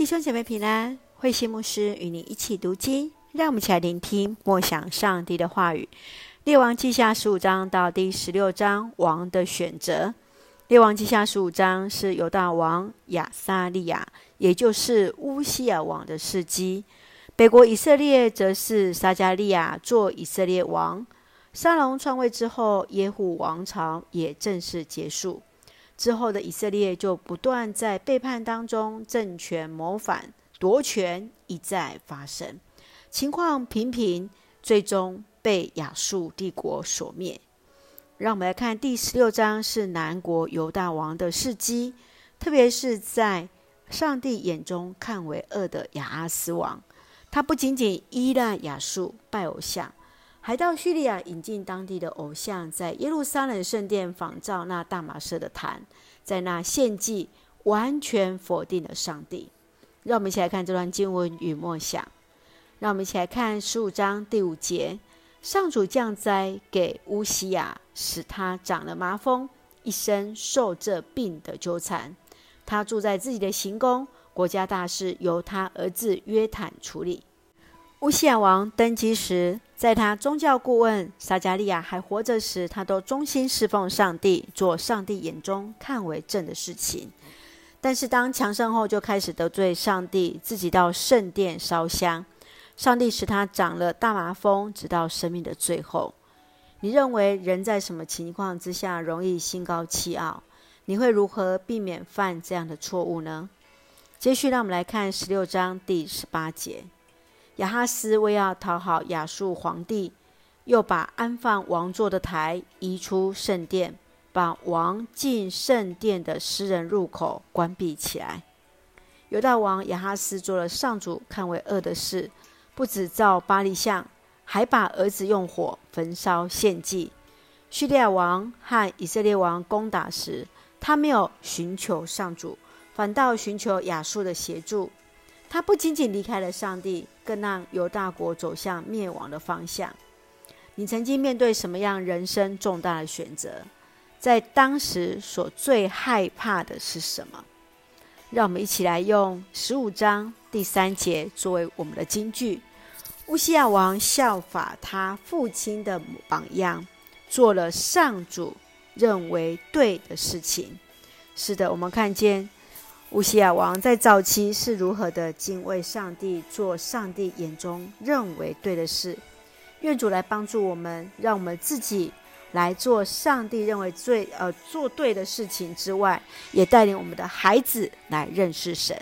弟兄姐妹平安，慧馨牧师与你一起读经，让我们一起来聆听默想上帝的话语。列王记下十五章到第十六章，王的选择。列王记下十五章是犹大王亚撒利雅，也就是乌西尔王的事迹。北国以色列则是撒迦利亚做以色列王。沙龙篡位之后，耶户王朝也正式结束。之后的以色列就不断在背叛当中，政权谋反、夺权一再发生，情况频频，最终被亚述帝国所灭。让我们来看第十六章，是南国犹大王的事迹，特别是在上帝眼中看为恶的亚阿斯王，他不仅仅依赖亚述拜偶像。还到叙利亚引进当地的偶像，在耶路撒冷圣殿仿造那大马色的坛，在那献祭，完全否定了上帝。让我们一起来看这段经文与默想。让我们一起来看十五章第五节：上主降灾给乌西雅，使他长了麻风，一生受这病的纠缠。他住在自己的行宫，国家大事由他儿子约坦处理。乌西雅王登基时，在他宗教顾问撒迦利亚还活着时，他都忠心侍奉上帝，做上帝眼中看为正的事情。但是当强盛后，就开始得罪上帝，自己到圣殿烧香，上帝使他长了大麻风，直到生命的最后。你认为人在什么情况之下容易心高气傲？你会如何避免犯这样的错误呢？接续，让我们来看十六章第十八节。亚哈斯为要讨好亚述皇帝，又把安放王座的台移出圣殿，把王进圣殿的私人入口关闭起来。犹大王亚哈斯做了上主看为恶的事，不止造巴力像，还把儿子用火焚烧献祭。叙利亚王和以色列王攻打时，他没有寻求上主，反倒寻求亚述的协助。他不仅仅离开了上帝，更让犹大国走向灭亡的方向。你曾经面对什么样人生重大的选择？在当时所最害怕的是什么？让我们一起来用十五章第三节作为我们的金句。乌西亚王效法他父亲的榜样，做了上主认为对的事情。是的，我们看见。乌西雅王在早期是如何的敬畏上帝，做上帝眼中认为对的事。愿主来帮助我们，让我们自己来做上帝认为最呃做对的事情之外，也带领我们的孩子来认识神。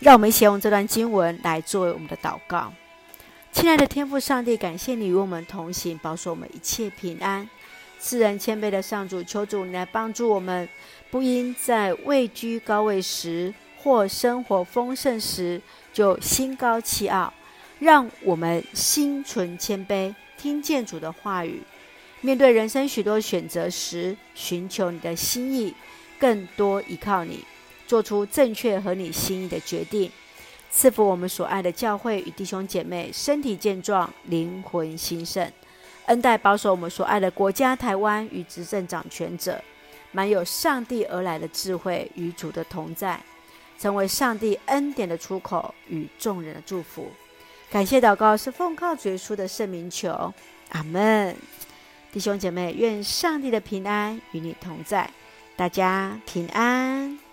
让我们一起用这段经文来作为我们的祷告。亲爱的天父上帝，感谢你与我们同行，保守我们一切平安。赐人谦卑的上主，求主来帮助我们。不因在位居高位时或生活丰盛时就心高气傲，让我们心存谦卑，听见主的话语，面对人生许多选择时，寻求你的心意，更多依靠你，做出正确合你心意的决定。赐福我们所爱的教会与弟兄姐妹身体健壮，灵魂兴盛，恩待保守我们所爱的国家台湾与执政掌权者。满有上帝而来的智慧与主的同在，成为上帝恩典的出口与众人的祝福。感谢祷告是奉靠主耶稣的圣名求，阿门。弟兄姐妹，愿上帝的平安与你同在，大家平安。